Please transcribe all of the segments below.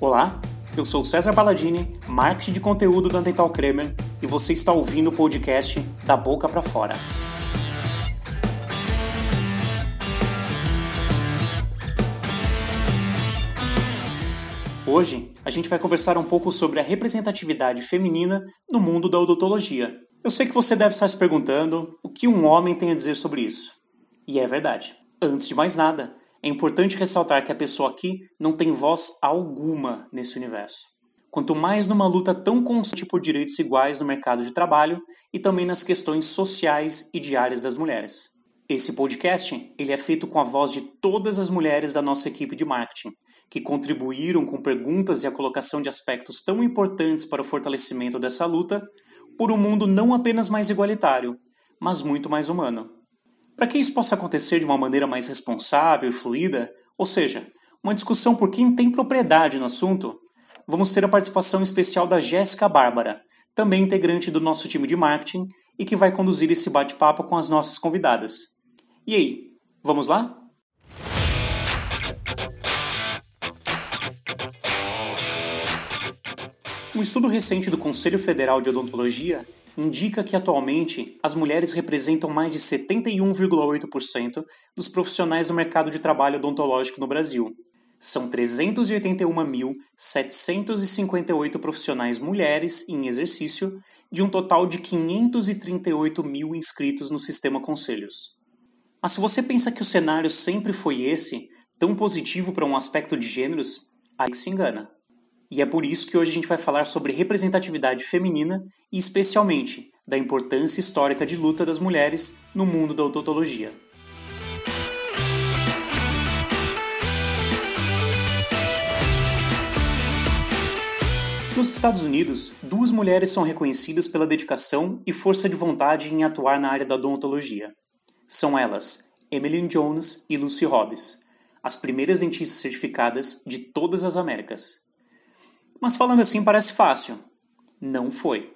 Olá, eu sou César Palladini, marketing de conteúdo da Dental Kramer e você está ouvindo o podcast Da Boca para Fora. Hoje a gente vai conversar um pouco sobre a representatividade feminina no mundo da odontologia. Eu sei que você deve estar se perguntando o que um homem tem a dizer sobre isso. E é verdade. Antes de mais nada, é importante ressaltar que a pessoa aqui não tem voz alguma nesse universo. Quanto mais numa luta tão constante por direitos iguais no mercado de trabalho e também nas questões sociais e diárias das mulheres. Esse podcast ele é feito com a voz de todas as mulheres da nossa equipe de marketing, que contribuíram com perguntas e a colocação de aspectos tão importantes para o fortalecimento dessa luta por um mundo não apenas mais igualitário, mas muito mais humano. Para que isso possa acontecer de uma maneira mais responsável e fluida, ou seja, uma discussão por quem tem propriedade no assunto, vamos ter a participação especial da Jéssica Bárbara, também integrante do nosso time de marketing e que vai conduzir esse bate-papo com as nossas convidadas. E aí, vamos lá? Um estudo recente do Conselho Federal de Odontologia indica que atualmente as mulheres representam mais de 71,8% dos profissionais do mercado de trabalho odontológico no Brasil. São 381.758 profissionais mulheres em exercício, de um total de 538 mil inscritos no sistema Conselhos. Mas se você pensa que o cenário sempre foi esse, tão positivo para um aspecto de gêneros, aí se engana. E é por isso que hoje a gente vai falar sobre representatividade feminina e, especialmente, da importância histórica de luta das mulheres no mundo da odontologia. Nos Estados Unidos, duas mulheres são reconhecidas pela dedicação e força de vontade em atuar na área da odontologia. São elas Emmeline Jones e Lucy Hobbs, as primeiras dentistas certificadas de todas as Américas. Mas falando assim parece fácil. Não foi.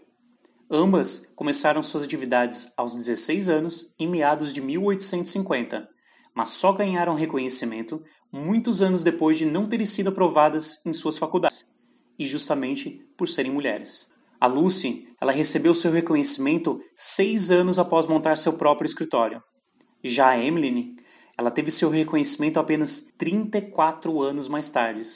Ambas começaram suas atividades aos 16 anos, em meados de 1850, mas só ganharam reconhecimento muitos anos depois de não terem sido aprovadas em suas faculdades, e justamente por serem mulheres. A Lucy, ela recebeu seu reconhecimento seis anos após montar seu próprio escritório. Já a Emily, ela teve seu reconhecimento apenas 34 anos mais tarde,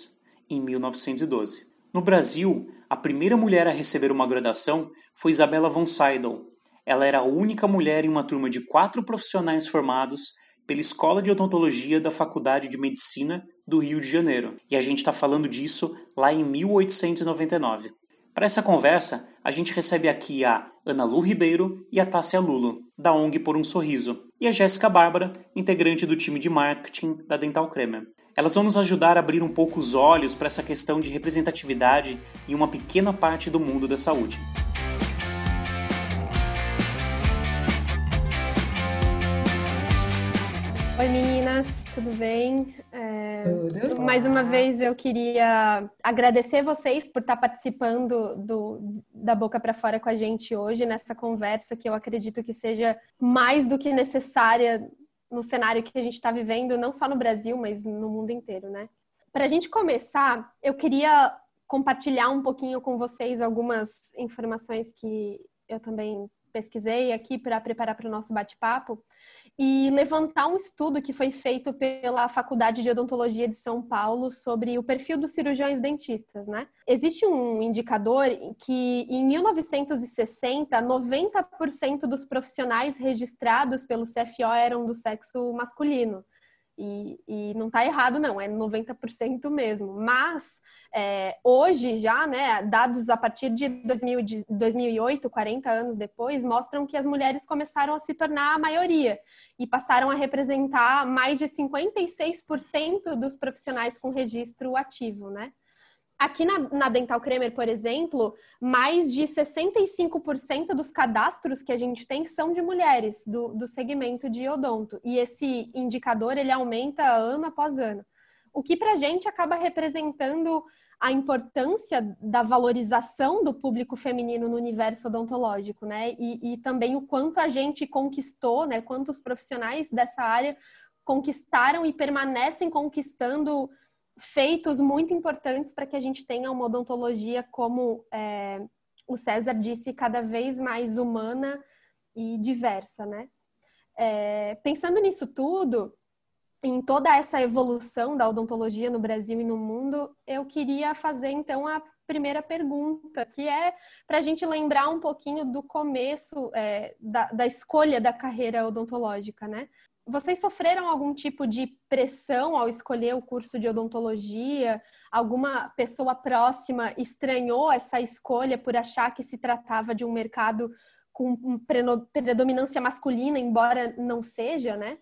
em 1912. No Brasil, a primeira mulher a receber uma graduação foi Isabella von Seidel. Ela era a única mulher em uma turma de quatro profissionais formados pela Escola de Odontologia da Faculdade de Medicina do Rio de Janeiro. E a gente está falando disso lá em 1899. Para essa conversa, a gente recebe aqui a Ana Lu Ribeiro e a Tássia Lulo, da ONG Por um Sorriso, e a Jéssica Bárbara, integrante do time de marketing da Dental Cremer. Elas vão nos ajudar a abrir um pouco os olhos para essa questão de representatividade em uma pequena parte do mundo da saúde. Oi meninas, tudo bem? É, tudo. Mais uma vez eu queria agradecer vocês por estar participando do, da Boca para Fora com a gente hoje nessa conversa que eu acredito que seja mais do que necessária no cenário que a gente está vivendo, não só no Brasil, mas no mundo inteiro, né? Para a gente começar, eu queria compartilhar um pouquinho com vocês algumas informações que eu também pesquisei aqui para preparar para o nosso bate-papo e levantar um estudo que foi feito pela Faculdade de Odontologia de São Paulo sobre o perfil dos cirurgiões dentistas, né? Existe um indicador que em 1960, 90% dos profissionais registrados pelo CFO eram do sexo masculino. E, e não está errado, não, é 90% mesmo. Mas é, hoje já, né, dados a partir de, 2000, de 2008, 40 anos depois, mostram que as mulheres começaram a se tornar a maioria e passaram a representar mais de 56% dos profissionais com registro ativo, né? Aqui na, na, Dental Cremer, por exemplo, mais de 65% dos cadastros que a gente tem são de mulheres do, do segmento de odonto. E esse indicador ele aumenta ano após ano. O que para a gente acaba representando a importância da valorização do público feminino no universo odontológico, né? E, e também o quanto a gente conquistou, né? Quantos profissionais dessa área conquistaram e permanecem conquistando feitos muito importantes para que a gente tenha uma odontologia, como é, o César disse, cada vez mais humana e diversa, né? É, pensando nisso tudo, em toda essa evolução da odontologia no Brasil e no mundo, eu queria fazer então a primeira pergunta, que é para a gente lembrar um pouquinho do começo é, da, da escolha da carreira odontológica, né? Vocês sofreram algum tipo de pressão ao escolher o curso de odontologia? Alguma pessoa próxima estranhou essa escolha por achar que se tratava de um mercado com predominância masculina, embora não seja, né?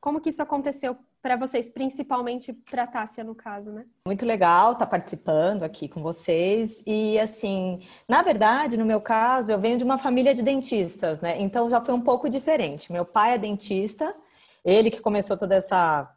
Como que isso aconteceu para vocês, principalmente para Tássia, no caso, né? Muito legal estar tá participando aqui com vocês. E, assim, na verdade, no meu caso, eu venho de uma família de dentistas, né? Então já foi um pouco diferente. Meu pai é dentista, ele que começou toda essa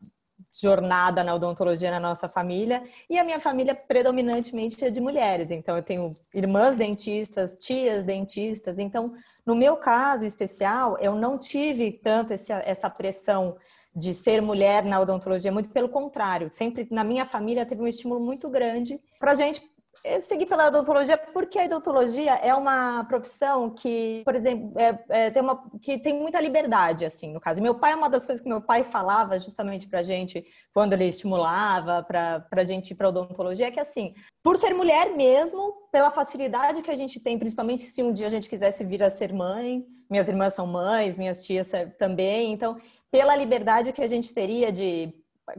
jornada na odontologia na nossa família e a minha família predominantemente é de mulheres. Então eu tenho irmãs dentistas, tias dentistas. Então, no meu caso especial, eu não tive tanto esse, essa pressão de ser mulher na odontologia, muito pelo contrário, sempre na minha família teve um estímulo muito grande para a gente eu segui pela odontologia porque a odontologia é uma profissão que, por exemplo, é, é, tem uma, que tem muita liberdade, assim, no caso. Meu pai, uma das coisas que meu pai falava justamente pra gente, quando ele estimulava pra, pra gente ir pra odontologia, é que, assim, por ser mulher mesmo, pela facilidade que a gente tem, principalmente se um dia a gente quisesse vir a ser mãe, minhas irmãs são mães, minhas tias também, então, pela liberdade que a gente teria de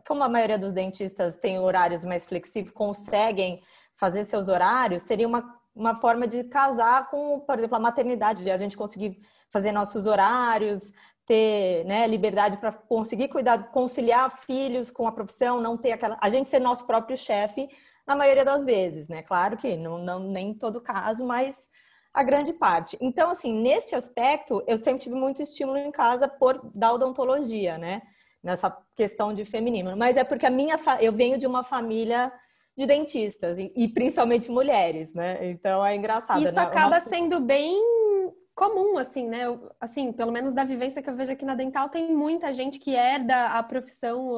como a maioria dos dentistas tem horários mais flexíveis, conseguem fazer seus horários seria uma, uma forma de casar com, por exemplo, a maternidade, de a gente conseguir fazer nossos horários, ter né, liberdade para conseguir cuidar, conciliar filhos com a profissão, não ter aquela. A gente ser nosso próprio chefe na maioria das vezes, né? Claro que não, não nem em todo caso, mas a grande parte. Então, assim, nesse aspecto, eu sempre tive muito estímulo em casa por da odontologia, né? Nessa questão de feminino. Mas é porque a minha eu venho de uma família de dentistas, e, e principalmente mulheres, né? Então é engraçado. Isso né? acaba nosso... sendo bem comum, assim, né? Assim, pelo menos da vivência que eu vejo aqui na Dental, tem muita gente que herda a profissão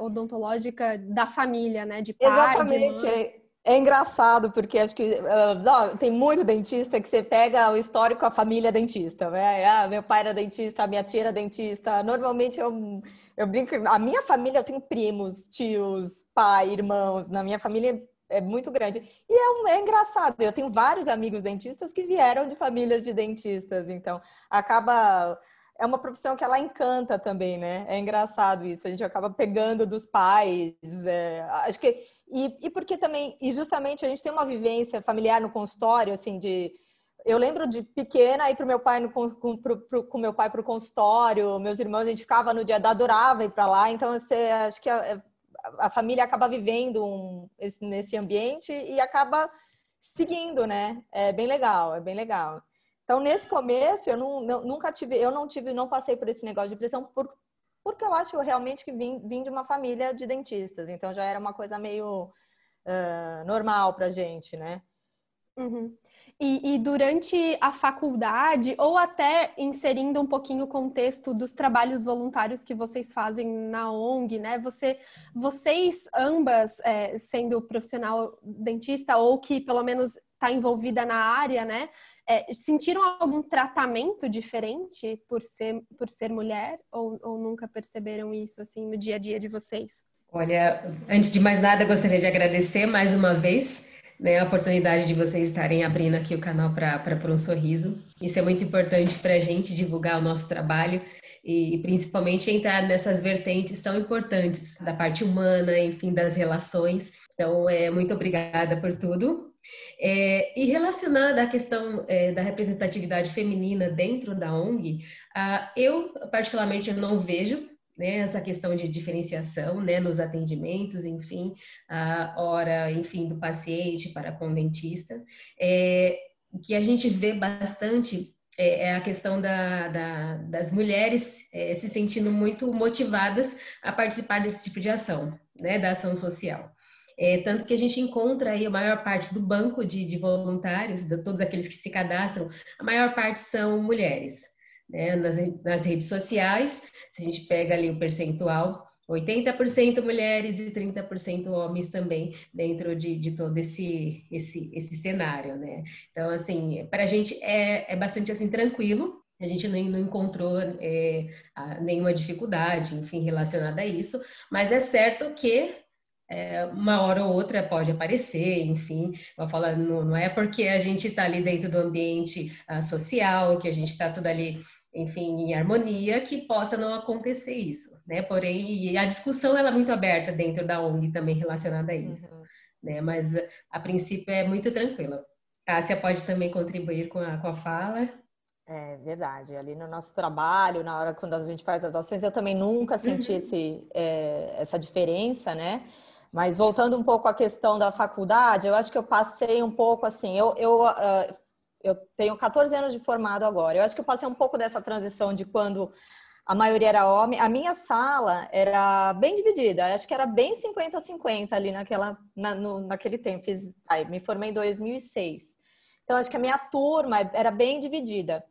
odontológica da família, né? De pai, Exatamente. De é, é, engraçado, porque acho que uh, tem muito dentista que você pega o histórico, a família dentista, né? Ah, meu pai era dentista, minha tia era dentista. Normalmente eu eu brinco, a minha família, eu tenho primos, tios, pai, irmãos, na minha família é muito grande. E é, um, é, engraçado, eu tenho vários amigos dentistas que vieram de famílias de dentistas, então acaba. É uma profissão que ela encanta também, né? É engraçado isso, a gente acaba pegando dos pais. É, acho que. E, e porque também, e justamente a gente tem uma vivência familiar no consultório, assim, de eu lembro de pequena ir pro meu pai no, com, pro, pro, com meu pai para o consultório, meus irmãos, a gente ficava no dia da adorava ir para lá, então você acho que a, a família acaba vivendo um, esse, nesse ambiente e acaba seguindo, né? É bem legal, é bem legal. Então nesse começo eu não, não, nunca tive, eu não tive, não passei por esse negócio de pressão por, porque eu acho realmente que vim, vim de uma família de dentistas, então já era uma coisa meio uh, normal para gente, né? Uhum. E, e, durante a faculdade, ou até inserindo um pouquinho o contexto dos trabalhos voluntários que vocês fazem na ONG, né? Você, vocês ambas, é, sendo profissional dentista ou que pelo menos está envolvida na área, né? É, sentiram algum tratamento diferente por ser, por ser mulher? Ou, ou nunca perceberam isso assim no dia a dia de vocês? Olha, antes de mais nada, gostaria de agradecer mais uma vez né, a oportunidade de vocês estarem abrindo aqui o canal para Por um Sorriso. Isso é muito importante para a gente divulgar o nosso trabalho e, principalmente entrar nessas vertentes tão importantes da parte humana, enfim, das relações. Então, é, muito obrigada por tudo. É, e relacionada à questão é, da representatividade feminina dentro da ONG, ah, eu particularmente não vejo né, essa questão de diferenciação, né, nos atendimentos, enfim, a hora, enfim, do paciente para com o dentista, é, que a gente vê bastante é, é a questão da, da, das mulheres é, se sentindo muito motivadas a participar desse tipo de ação, né, da ação social. É, tanto que a gente encontra aí a maior parte do banco de, de voluntários, de todos aqueles que se cadastram, a maior parte são mulheres. Né, nas, nas redes sociais, se a gente pega ali o percentual, 80% mulheres e 30% homens também dentro de, de todo esse, esse, esse cenário, né? Então, assim, para a gente é, é bastante assim tranquilo, a gente não, não encontrou é, nenhuma dificuldade, enfim, relacionada a isso, mas é certo que é, uma hora ou outra pode aparecer, enfim, vou falar, não, não é porque a gente está ali dentro do ambiente uh, social, que a gente está tudo ali enfim, em harmonia, que possa não acontecer isso, né? Porém, a discussão ela é muito aberta dentro da ONG também relacionada a isso, uhum. né? Mas a princípio é muito tranquila. Cássia pode também contribuir com a, com a fala. É verdade. Ali no nosso trabalho, na hora quando a gente faz as ações, eu também nunca senti uhum. esse, é, essa diferença, né? Mas voltando um pouco à questão da faculdade, eu acho que eu passei um pouco assim. Eu, eu uh, eu tenho 14 anos de formado agora. Eu acho que eu passei um pouco dessa transição de quando a maioria era homem. A minha sala era bem dividida, acho que era bem 50-50 ali naquela, na, no, naquele tempo. Fiz, me formei em 2006. Então, acho que a minha turma era bem dividida.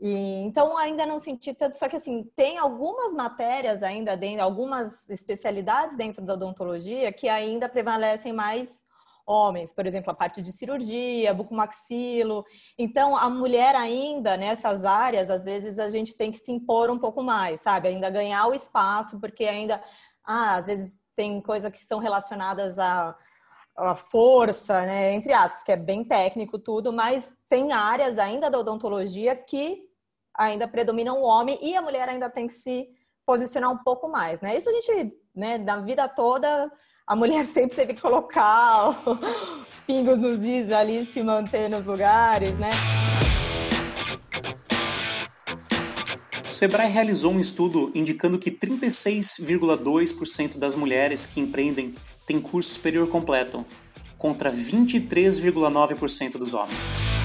E, então, ainda não senti tanto, só que assim, tem algumas matérias ainda dentro, algumas especialidades dentro da odontologia que ainda prevalecem mais homens, por exemplo, a parte de cirurgia, bucomaxilo. Então, a mulher ainda nessas áreas, às vezes a gente tem que se impor um pouco mais, sabe? Ainda ganhar o espaço, porque ainda, ah, às vezes tem coisas que são relacionadas a, a força, né, entre aspas, que é bem técnico tudo, mas tem áreas ainda da odontologia que ainda predominam o homem e a mulher ainda tem que se posicionar um pouco mais, né? Isso a gente, né, da vida toda a mulher sempre teve que colocar os pingos nos is ali, se manter nos lugares, né? O Sebrae realizou um estudo indicando que 36,2% das mulheres que empreendem têm curso superior completo, contra 23,9% dos homens.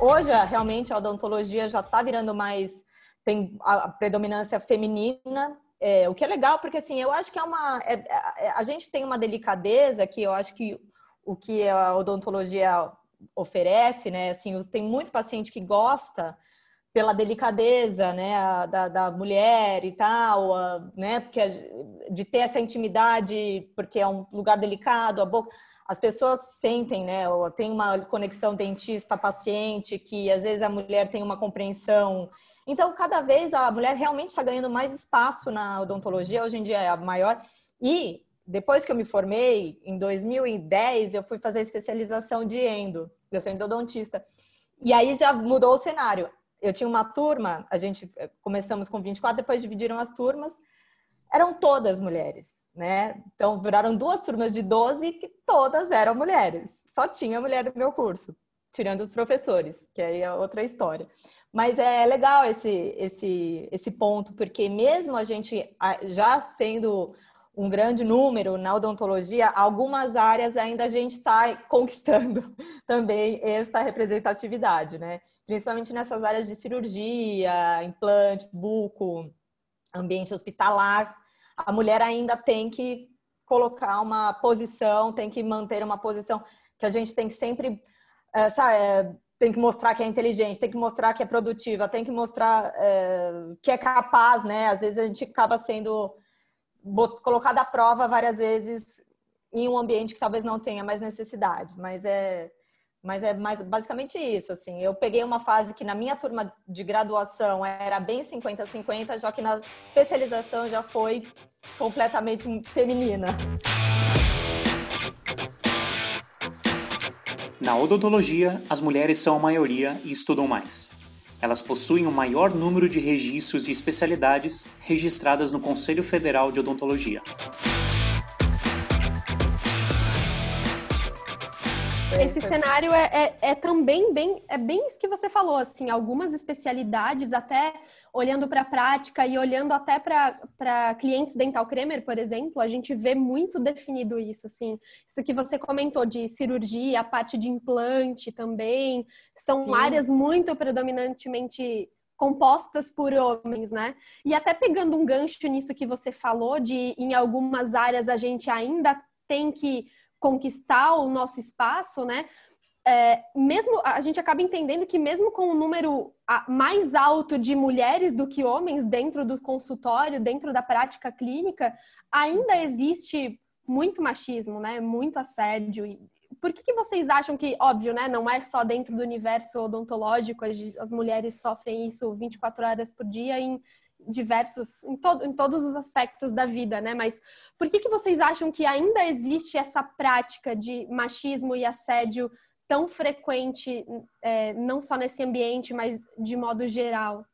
Hoje, realmente, a odontologia já está virando mais tem a predominância feminina, é, o que é legal, porque assim, eu acho que é uma. É, é, a gente tem uma delicadeza que eu acho que o que a odontologia oferece, né? Assim, tem muito paciente que gosta pela delicadeza, né, da, da mulher e tal, né, porque de ter essa intimidade, porque é um lugar delicado, a boca, as pessoas sentem, né, tem uma conexão dentista-paciente que às vezes a mulher tem uma compreensão então, cada vez a mulher realmente está ganhando mais espaço na odontologia, hoje em dia é a maior. E depois que eu me formei, em 2010, eu fui fazer especialização de endo. Eu sou endodontista. E aí já mudou o cenário. Eu tinha uma turma, a gente eh, começamos com 24, depois dividiram as turmas. Eram todas mulheres, né? Então viraram duas turmas de 12 que todas eram mulheres. Só tinha mulher no meu curso, tirando os professores, que aí é outra história. Mas é legal esse, esse, esse ponto, porque mesmo a gente já sendo um grande número na odontologia, algumas áreas ainda a gente está conquistando também essa representatividade, né? Principalmente nessas áreas de cirurgia, implante, buco, ambiente hospitalar. A mulher ainda tem que colocar uma posição, tem que manter uma posição que a gente tem que sempre, eh, sabe, tem que mostrar que é inteligente, tem que mostrar que é produtiva, tem que mostrar é, que é capaz, né? Às vezes a gente acaba sendo colocado à prova várias vezes em um ambiente que talvez não tenha mais necessidade, mas é mas é mais basicamente isso, assim. Eu peguei uma fase que na minha turma de graduação era bem 50-50, já que na especialização já foi completamente feminina. Na odontologia, as mulheres são a maioria e estudam mais. Elas possuem o maior número de registros de especialidades registradas no Conselho Federal de Odontologia. Esse cenário é, é, é, também bem, é bem isso que você falou, assim, algumas especialidades até olhando para a prática e olhando até para clientes dental cremer, por exemplo, a gente vê muito definido isso, assim. Isso que você comentou de cirurgia, a parte de implante também, são Sim. áreas muito predominantemente compostas por homens, né? E até pegando um gancho nisso que você falou, de em algumas áreas a gente ainda tem que conquistar o nosso espaço, né? é, mesmo a gente acaba entendendo que mesmo com um número mais alto de mulheres do que homens dentro do consultório, dentro da prática clínica, ainda existe muito machismo, né? Muito assédio. Por que, que vocês acham que, óbvio, né? Não é só dentro do universo odontológico, as, as mulheres sofrem isso 24 horas por dia em diversos, em, todo, em todos os aspectos da vida, né? Mas por que, que vocês acham que ainda existe essa prática de machismo e assédio tão frequente, é, não só nesse ambiente, mas de modo geral?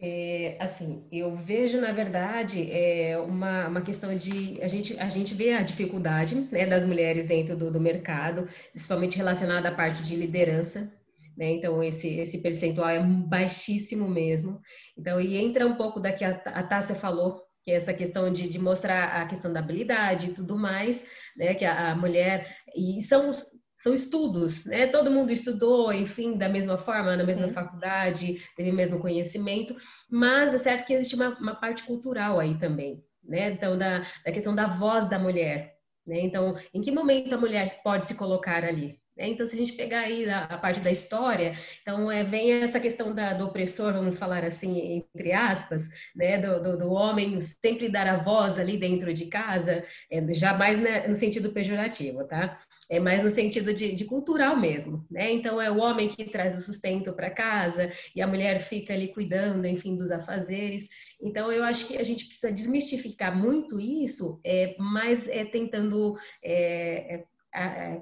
É, assim, eu vejo, na verdade, é uma, uma questão de. A gente, a gente vê a dificuldade né, das mulheres dentro do, do mercado, principalmente relacionada à parte de liderança. Né? Então, esse, esse percentual é baixíssimo mesmo. Então, e entra um pouco da que a, a Tássia falou, que é essa questão de, de mostrar a questão da habilidade e tudo mais, né? Que a, a mulher. E são são estudos, né? Todo mundo estudou, enfim, da mesma forma, na mesma faculdade, teve o mesmo conhecimento, mas é certo que existe uma, uma parte cultural aí também, né? Então, da, da questão da voz da mulher, né? Então, em que momento a mulher pode se colocar ali? Né? Então, se a gente pegar aí a, a parte da história, então é, vem essa questão da, do opressor, vamos falar assim, entre aspas, né? do, do, do homem sempre dar a voz ali dentro de casa, é, jamais no sentido pejorativo, tá? É mais no sentido de, de cultural mesmo, né? Então, é o homem que traz o sustento para casa e a mulher fica ali cuidando, enfim, dos afazeres. Então, eu acho que a gente precisa desmistificar muito isso, é, mas é tentando é,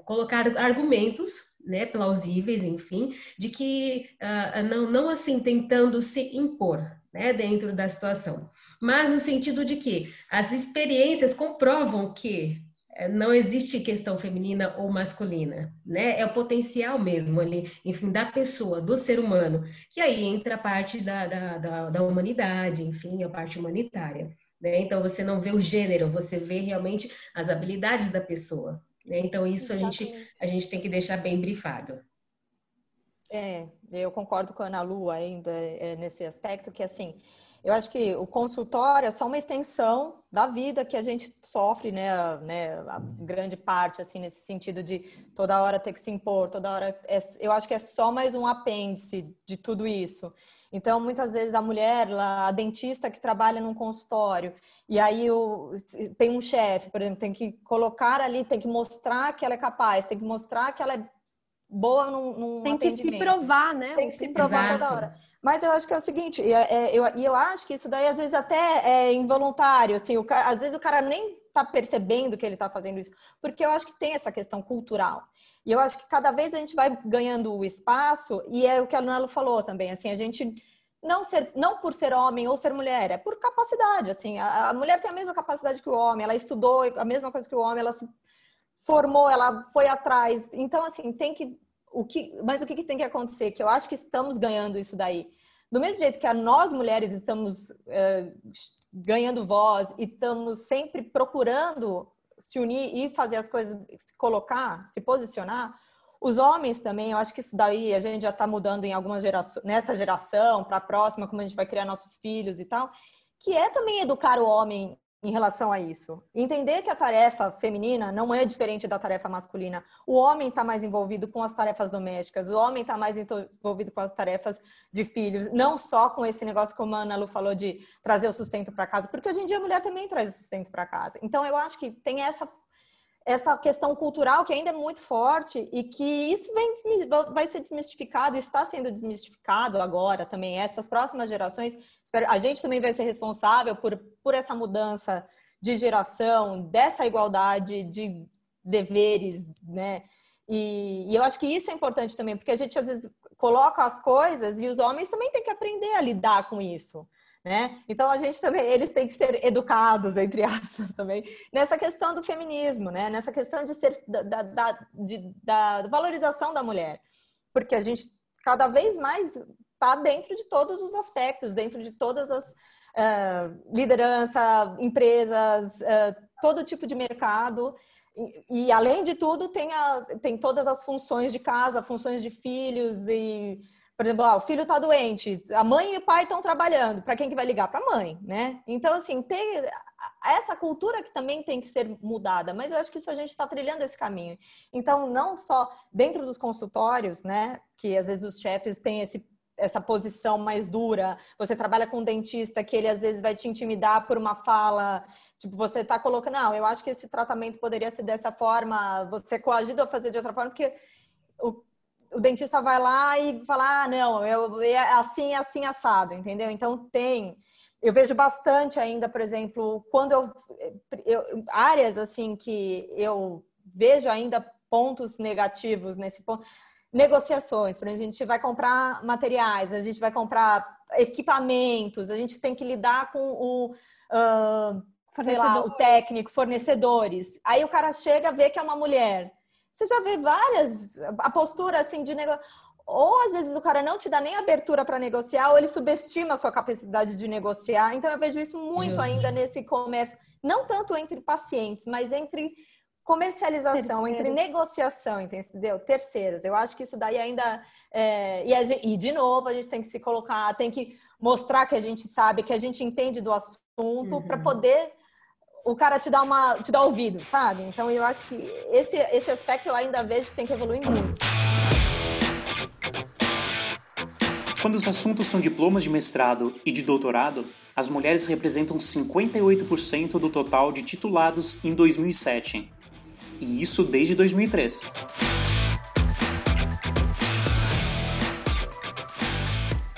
colocar argumentos né, plausíveis, enfim, de que uh, não, não assim tentando se impor né, dentro da situação, mas no sentido de que as experiências comprovam que eh, não existe questão feminina ou masculina, né? É o potencial mesmo ali, enfim, da pessoa, do ser humano, que aí entra a parte da, da, da, da humanidade, enfim, a parte humanitária. Né? Então, você não vê o gênero, você vê realmente as habilidades da pessoa, né? Então, isso a gente, a gente tem que deixar bem brifado. É, eu concordo com a Ana Lu ainda é, nesse aspecto, que assim, eu acho que o consultório é só uma extensão da vida que a gente sofre, né, né, a grande parte, assim, nesse sentido de toda hora ter que se impor, toda hora, é, eu acho que é só mais um apêndice de tudo isso. Então, muitas vezes a mulher, a dentista que trabalha num consultório, e aí o, tem um chefe, por exemplo, tem que colocar ali, tem que mostrar que ela é capaz, tem que mostrar que ela é boa num, num Tem que se provar, né? Tem que se provar Exato. toda hora. Mas eu acho que é o seguinte, e é, eu, eu acho que isso daí às vezes até é involuntário, assim, o, às vezes o cara nem tá percebendo que ele tá fazendo isso, porque eu acho que tem essa questão cultural. E eu acho que cada vez a gente vai ganhando o espaço, e é o que a Lunelo falou também, assim, a gente não ser não por ser homem ou ser mulher, é por capacidade, assim, a, a, mulher tem a mesma capacidade que o homem, ela estudou a mesma coisa que o homem, ela se formou, ela foi atrás. Então, assim, tem que o que, mas o que, que tem que acontecer? Que eu acho que estamos ganhando isso daí. Do mesmo jeito que a nós mulheres estamos é, ganhando voz e estamos sempre procurando se unir e fazer as coisas, se colocar, se posicionar. Os homens também, eu acho que isso daí a gente já está mudando em algumas gerações, nessa geração, para a próxima, como a gente vai criar nossos filhos e tal, que é também educar o homem em relação a isso. Entender que a tarefa feminina não é diferente da tarefa masculina. O homem está mais envolvido com as tarefas domésticas, o homem está mais envolvido com as tarefas de filhos, não só com esse negócio como a Ana Lu falou de trazer o sustento para casa, porque hoje em dia a mulher também traz o sustento para casa. Então eu acho que tem essa essa questão cultural que ainda é muito forte e que isso vem, vai ser desmistificado, está sendo desmistificado agora também. Essas próximas gerações, a gente também vai ser responsável por, por essa mudança de geração, dessa igualdade de deveres, né? E, e eu acho que isso é importante também, porque a gente às vezes coloca as coisas e os homens também têm que aprender a lidar com isso. Né? Então a gente também, eles têm que ser educados, entre aspas, também, nessa questão do feminismo, né? Nessa questão de ser da, da, de, da valorização da mulher. Porque a gente cada vez mais está dentro de todos os aspectos, dentro de todas as uh, liderança, empresas, uh, todo tipo de mercado. E, e, além de tudo, tem, a, tem todas as funções de casa, funções de filhos e por exemplo, ah, o filho está doente, a mãe e o pai estão trabalhando, para quem que vai ligar? Para a mãe, né? Então, assim, tem essa cultura que também tem que ser mudada, mas eu acho que isso a gente está trilhando esse caminho. Então, não só dentro dos consultórios, né, que às vezes os chefes têm esse essa posição mais dura, você trabalha com um dentista que ele às vezes vai te intimidar por uma fala, tipo, você está colocando, não, eu acho que esse tratamento poderia ser dessa forma, você coagido a fazer de outra forma, porque o, o dentista vai lá e fala, ah, não, eu, é assim, assim, assado, entendeu? Então tem. Eu vejo bastante ainda, por exemplo, quando eu, eu áreas assim que eu vejo ainda pontos negativos nesse ponto. Negociações, por exemplo, a gente vai comprar materiais, a gente vai comprar equipamentos, a gente tem que lidar com o, uh, sei lá, o técnico, fornecedores. Aí o cara chega, vê que é uma mulher você já vê várias, a postura assim de negócio. Ou às vezes o cara não te dá nem abertura para negociar, ou ele subestima a sua capacidade de negociar. Então eu vejo isso muito ainda nesse comércio, não tanto entre pacientes, mas entre comercialização, Terceiros. entre negociação, entendeu? Terceiros. Eu acho que isso daí ainda. É... E, gente, e, de novo, a gente tem que se colocar, tem que mostrar que a gente sabe, que a gente entende do assunto, uhum. para poder o cara te dá uma te dá ouvido, sabe? Então eu acho que esse esse aspecto eu ainda vejo que tem que evoluir muito. Quando os assuntos são diplomas de mestrado e de doutorado, as mulheres representam 58% do total de titulados em 2007. E isso desde 2003.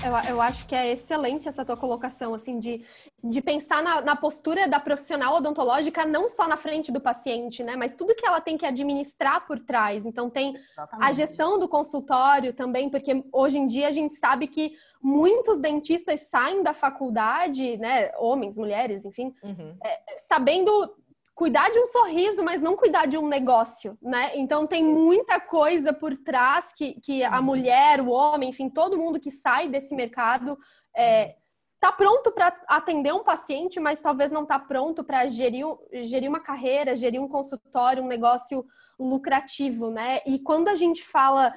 Eu, eu acho que é excelente essa tua colocação, assim, de, de pensar na, na postura da profissional odontológica não só na frente do paciente, né? Mas tudo que ela tem que administrar por trás. Então, tem Exatamente. a gestão do consultório também, porque hoje em dia a gente sabe que muitos dentistas saem da faculdade, né? Homens, mulheres, enfim, uhum. é, sabendo cuidar de um sorriso, mas não cuidar de um negócio, né? Então tem muita coisa por trás que, que a uhum. mulher, o homem, enfim, todo mundo que sai desse mercado é, tá pronto para atender um paciente, mas talvez não tá pronto para gerir, gerir uma carreira, gerir um consultório, um negócio lucrativo, né? E quando a gente fala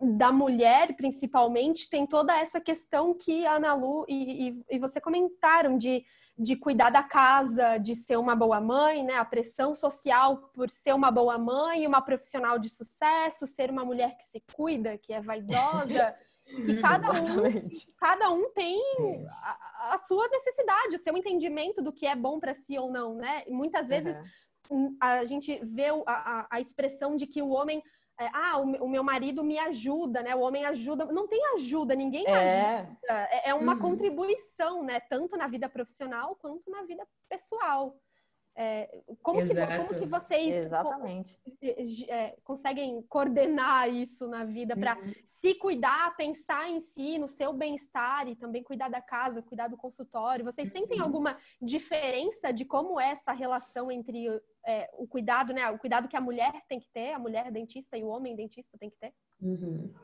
da mulher, principalmente, tem toda essa questão que a Ana Lu e, e, e você comentaram de de cuidar da casa, de ser uma boa mãe, né? A pressão social por ser uma boa mãe, uma profissional de sucesso, ser uma mulher que se cuida, que é vaidosa. E cada um, cada um tem a, a, sua necessidade, o seu entendimento do que é bom para si ou não, né? E muitas vezes uhum. a gente vê a, a, expressão de que o homem é, ah, o, o, meu marido me ajuda, né? O homem ajuda. Não tem ajuda, ninguém é. ajuda. É, é uma uhum. contribuição, né? Tanto na vida profissional quanto na vida pessoal. É, como, que, como, que, vocês Exatamente. É, conseguem coordenar isso na vida para uhum. se cuidar, pensar em si, no seu bem-estar e também cuidar da casa, cuidar do consultório? Vocês sentem uhum. alguma diferença de como é essa relação entre é, o cuidado, né? O cuidado que a mulher tem que ter, a mulher dentista e o homem dentista tem que ter? Uhum.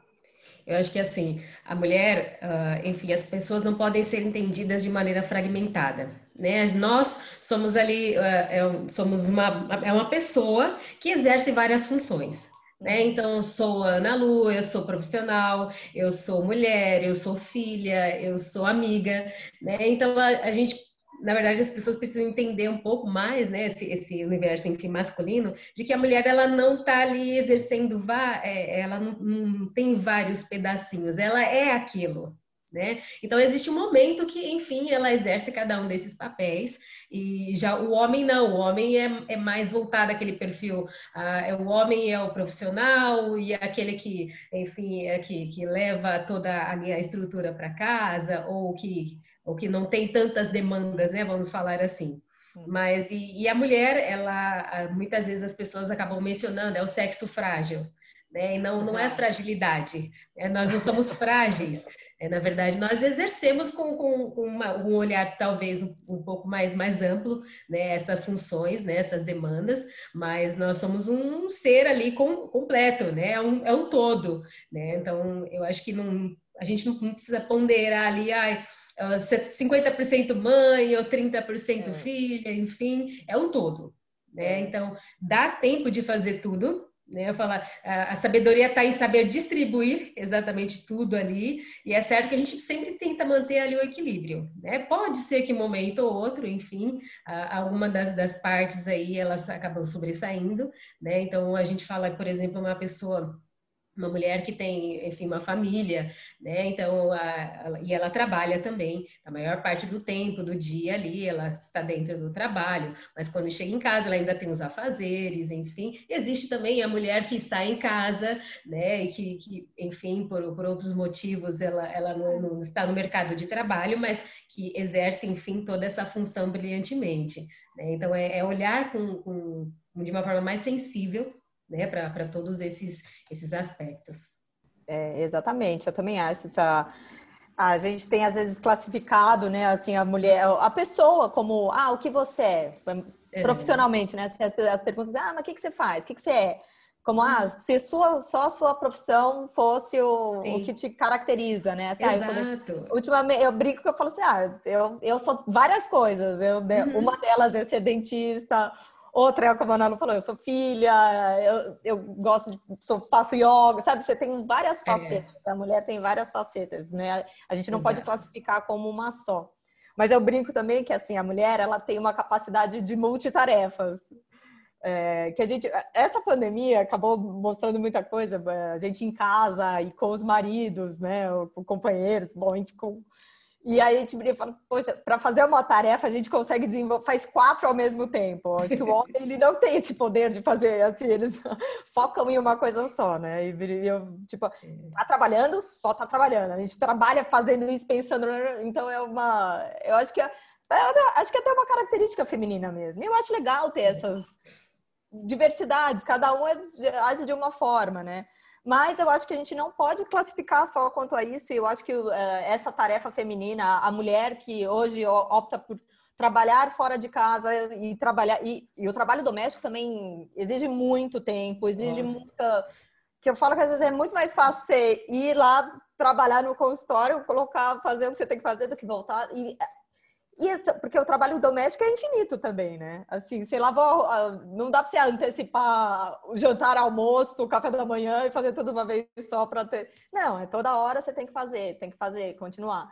Eu acho que assim, a mulher, uh, enfim, as pessoas não podem ser entendidas de maneira fragmentada, né? Nós somos ali, uh, é, somos uma, é uma pessoa que exerce várias funções, né? Então, eu sou Ana Lu, eu sou profissional, eu sou mulher, eu sou filha, eu sou amiga, né? Então, a, a gente na verdade, as pessoas precisam entender um pouco mais, né, esse, esse universo enfim, masculino, de que a mulher ela não está ali exercendo, vá, é, ela não, não, tem vários pedacinhos, ela é aquilo, né? Então existe um momento que, enfim, ela exerce cada um desses papéis e já o homem não, o homem é, é mais voltado àquele perfil, ah, é o homem é o profissional e é aquele que, enfim, é que, que leva toda a, a estrutura para casa ou que ou que não tem tantas demandas, né? Vamos falar assim. Mas e, e, a mulher, ela muitas vezes as pessoas acabam mencionando é o sexo frágil, né? E não não é fragilidade. É, nós não somos frágeis. É, na verdade, nós exercemos com, com, com uma, um olhar talvez um, um, pouco mais, mais amplo né, essas funções, né, essas demandas, mas nós somos um ser ali com, completo, né, é um, é um todo. Né? Então, eu acho que não, a gente não, não precisa ponderar ali, ai, 50% ah, mãe ou 30% é. filha, enfim, é um todo. Né? É. Então, dá tempo de fazer tudo, Né? Eu falo, a, a sabedoria está em saber distribuir exatamente tudo ali, e é certo que a gente sempre tenta manter ali o equilíbrio. Né? Pode ser que um momento ou outro, enfim, alguma das, das partes aí elas acabam sobressaindo, né? Então a gente fala, por exemplo, uma pessoa uma mulher que tem, enfim, uma família, né? Então, a, a, e ela trabalha também. A maior parte do tempo, do dia ali, ela está dentro do trabalho. Mas quando chega em casa, ela ainda tem os afazeres, enfim. Existe também a mulher que está em casa, né? E que, que enfim, por, por outros motivos, ela, ela não, não, está no mercado de trabalho, mas que exerce, enfim, toda essa função brilhantemente. Né? Então, é, é olhar com, com, de uma forma mais sensível né, para todos esses, esses aspectos. É, exatamente, eu também acho essa. A gente tem às vezes classificado, né, assim, a mulher, a pessoa como, ah, o que você é, é. profissionalmente, né? As, as perguntas, ah, mas o que, que você faz? O que, que você é? Como, ah, uhum. se sua, só a sua profissão fosse o, o que te caracteriza, né? Assim, Exato. Ah, eu sou, ultimamente, eu brinco que eu falo assim, ah, eu, eu sou várias coisas. Eu, uhum. Uma delas é ser dentista, Outra é como a Nana falou, eu sou filha, eu, eu gosto de, sou, faço yoga, sabe? Você tem várias é. facetas, é. a mulher tem várias facetas, né? A gente não Exato. pode classificar como uma só. Mas eu brinco também que, assim, a mulher, ela tem uma capacidade de multitarefas. É, que a gente, essa pandemia acabou mostrando muita coisa, a gente em casa e com os maridos, né, com companheiros, bom, a gente com, e aí a gente brinca e fala, poxa, para fazer uma tarefa a gente consegue desenvolver, faz quatro ao mesmo tempo. Acho que o homem ele não tem esse poder de fazer assim, eles focam em uma coisa só, né? E eu, tipo, tá trabalhando, só tá trabalhando. A gente trabalha fazendo isso, pensando, então é uma, eu acho que é, acho que é até uma característica feminina mesmo. E eu acho legal ter essas diversidades, cada um é, age de uma forma, né? Mas eu acho que a gente não pode classificar só quanto a isso. E eu acho que uh, essa tarefa feminina, a mulher que hoje opta por trabalhar fora de casa e trabalhar e, e o trabalho doméstico também exige muito tempo, exige muita que eu falo que às vezes é muito mais fácil você ir lá trabalhar no consultório, colocar, fazer o que você tem que fazer do que voltar. E isso, porque o trabalho doméstico é infinito também, né? Assim, sei lá, não dá para você antecipar o jantar, almoço, o café da manhã e fazer tudo uma vez só para ter. Não, é toda hora você tem que fazer, tem que fazer, continuar.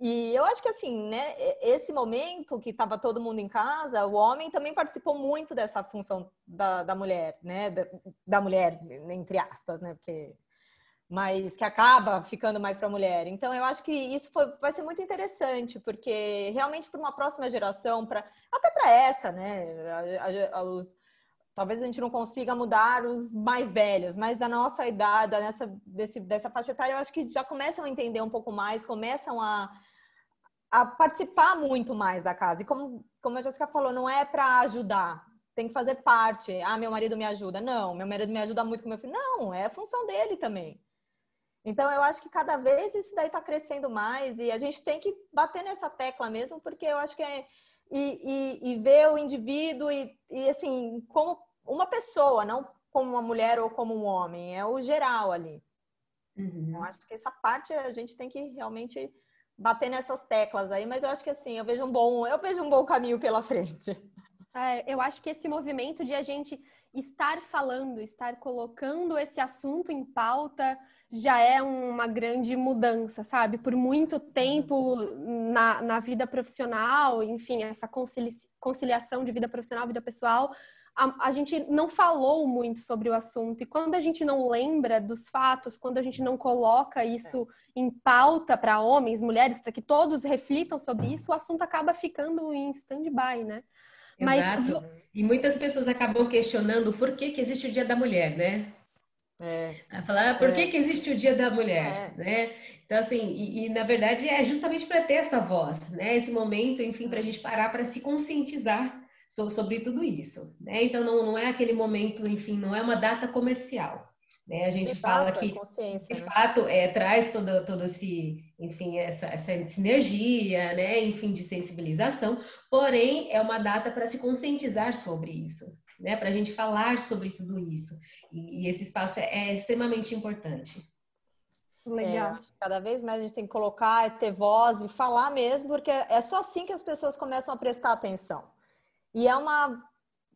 E eu acho que assim, né, esse momento que estava todo mundo em casa, o homem também participou muito dessa função da, da mulher, né? Da, da mulher, entre aspas, né? Porque mas que acaba ficando mais para a mulher. Então, eu acho que isso foi, vai ser muito interessante, porque realmente para uma próxima geração, para até para essa, né? A, a, os, talvez a gente não consiga mudar os mais velhos, mas da nossa idade, nessa, desse, dessa faixa etária, eu acho que já começam a entender um pouco mais, começam a, a participar muito mais da casa. E como, como a Jéssica falou, não é para ajudar, tem que fazer parte. Ah, meu marido me ajuda. Não, meu marido me ajuda muito com meu filho. Não, é função dele também. Então, eu acho que cada vez isso daí está crescendo mais e a gente tem que bater nessa tecla mesmo, porque eu acho que é. E, e, e ver o indivíduo e, e, assim, como uma pessoa, não como uma mulher ou como um homem, é o geral ali. Uhum. Eu acho que essa parte a gente tem que realmente bater nessas teclas aí, mas eu acho que assim, eu vejo um bom, eu vejo um bom caminho pela frente. É, eu acho que esse movimento de a gente estar falando, estar colocando esse assunto em pauta, já é uma grande mudança, sabe? Por muito tempo na, na vida profissional, enfim, essa conciliação de vida profissional, vida pessoal, a, a, gente não falou muito sobre o assunto. E quando a gente não lembra dos fatos, quando a gente não coloca isso é. em pauta para homens, mulheres, para que todos reflitam sobre isso, o assunto acaba ficando em stand-by, né? Exato. Mas... E muitas pessoas acabam questionando por que, que existe o Dia da Mulher, né? É. falar, ah, por é. que, que existe o Dia da Mulher, é. né? Então, assim, e, e, na verdade é justamente para ter essa voz, né? Esse momento, enfim, para a gente parar para se conscientizar sobre, sobre, tudo isso, né? Então, não, não é aquele momento, enfim, não é uma data comercial, né? A gente fala que, de né? fato, é, traz todo, todo esse, enfim, essa, essa sinergia, né? Enfim, de sensibilização, porém, é uma data para se conscientizar sobre isso, né? Para a gente falar sobre tudo isso. E, e esse espaço é, é, extremamente importante. Legal. É, cada vez mais a gente tem que colocar, ter voz e falar mesmo, porque é só assim que as pessoas começam a prestar atenção. E é uma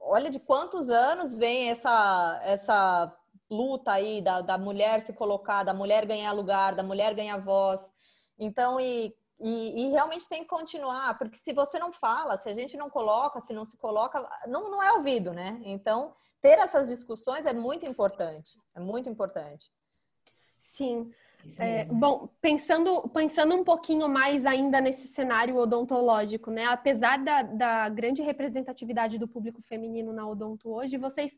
olha de quantos anos vem essa, essa luta aí da, da mulher se colocar, da mulher ganhar lugar, da mulher ganhar voz. Então, e, e, e, realmente tem que continuar, porque se você não fala, se a gente não coloca, se não se coloca, não, não é ouvido, né? Então, ter essas discussões é muito importante, é muito importante. Sim. É, bom, pensando, pensando um pouquinho mais ainda nesse cenário odontológico, né? Apesar da, da grande representatividade do público feminino na odonto hoje, vocês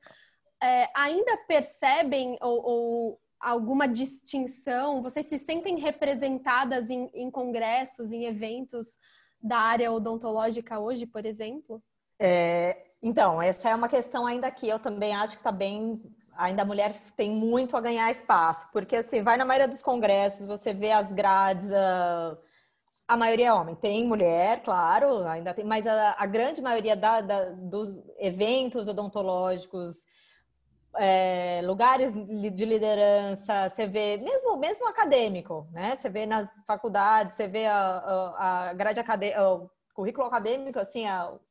é, ainda percebem ou, ou, alguma distinção? Vocês se sentem representadas em, em, congressos, em eventos da área odontológica hoje, por exemplo? É, então, essa é uma questão ainda que eu também acho que está bem ainda a mulher tem muito a ganhar espaço, porque assim, vai na maioria dos congressos, você vê as grades, a, a maioria é homem. Tem mulher, claro, ainda tem, mas a, a grande maioria da, da, dos eventos odontológicos, é, lugares de liderança, você vê, mesmo, mesmo acadêmico, né? Você vê nas faculdades, você vê a, a, a grade acadêmica, o currículo acadêmico, assim,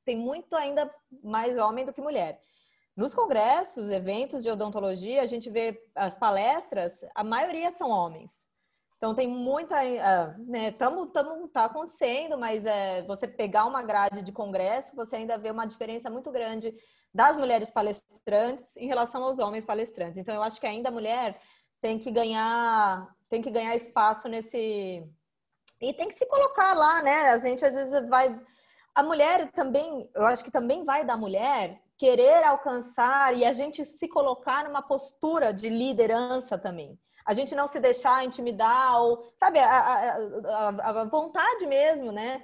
tem muito ainda mais homem do que mulher. Nos congressos, eventos de odontologia, a gente vê as palestras, a maioria são homens. Então tem muita, uh, né, tamo, tamo, tá acontecendo, mas é, você pegar uma grade de congresso, você ainda vê uma diferença muito grande das mulheres palestrantes em relação aos homens palestrantes. Então eu acho que ainda a mulher tem que ganhar, tem que ganhar espaço nesse e tem que se colocar lá, né? A gente às vezes vai a mulher também, eu acho que também vai da mulher querer alcançar e a gente se colocar numa postura de liderança também. A gente não se deixar intimidar ou, sabe, a, a, a, a vontade mesmo, né,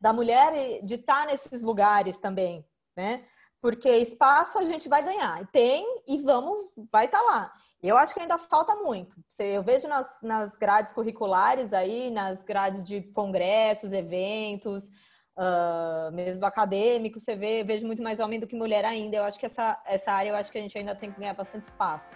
da mulher de estar nesses lugares também, né? Porque espaço a gente vai ganhar, tem e vamos, vai estar tá lá. Eu acho que ainda falta muito. Eu vejo nas, nas grades curriculares aí, nas grades de congressos, eventos, uh, mesmo acadêmico, você vê, vejo muito mais homem do que mulher ainda. Eu acho que essa, essa área, eu acho que a gente ainda tem que ganhar bastante espaço.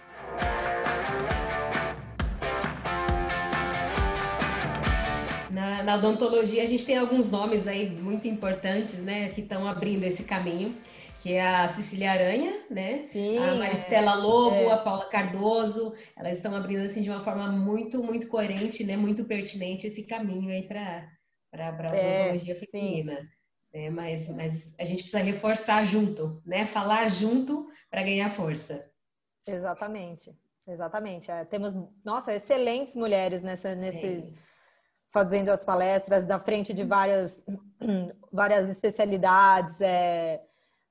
Na, na, odontologia, a gente tem alguns nomes aí muito importantes, né, que estão abrindo esse caminho, que é a Cecília Aranha, né? Sim, a Maristela Lobo, é. a Paula Cardoso, elas estão abrindo assim de uma forma muito, muito coerente, né, muito pertinente esse caminho aí para para a odontologia é, feminina. É, mas, mas a gente precisa reforçar junto, né? Falar junto para ganhar força. Exatamente, exatamente. É, temos, nossa, excelentes mulheres nessa, nesse, é. Fazendo as palestras da frente de várias, várias especialidades. É,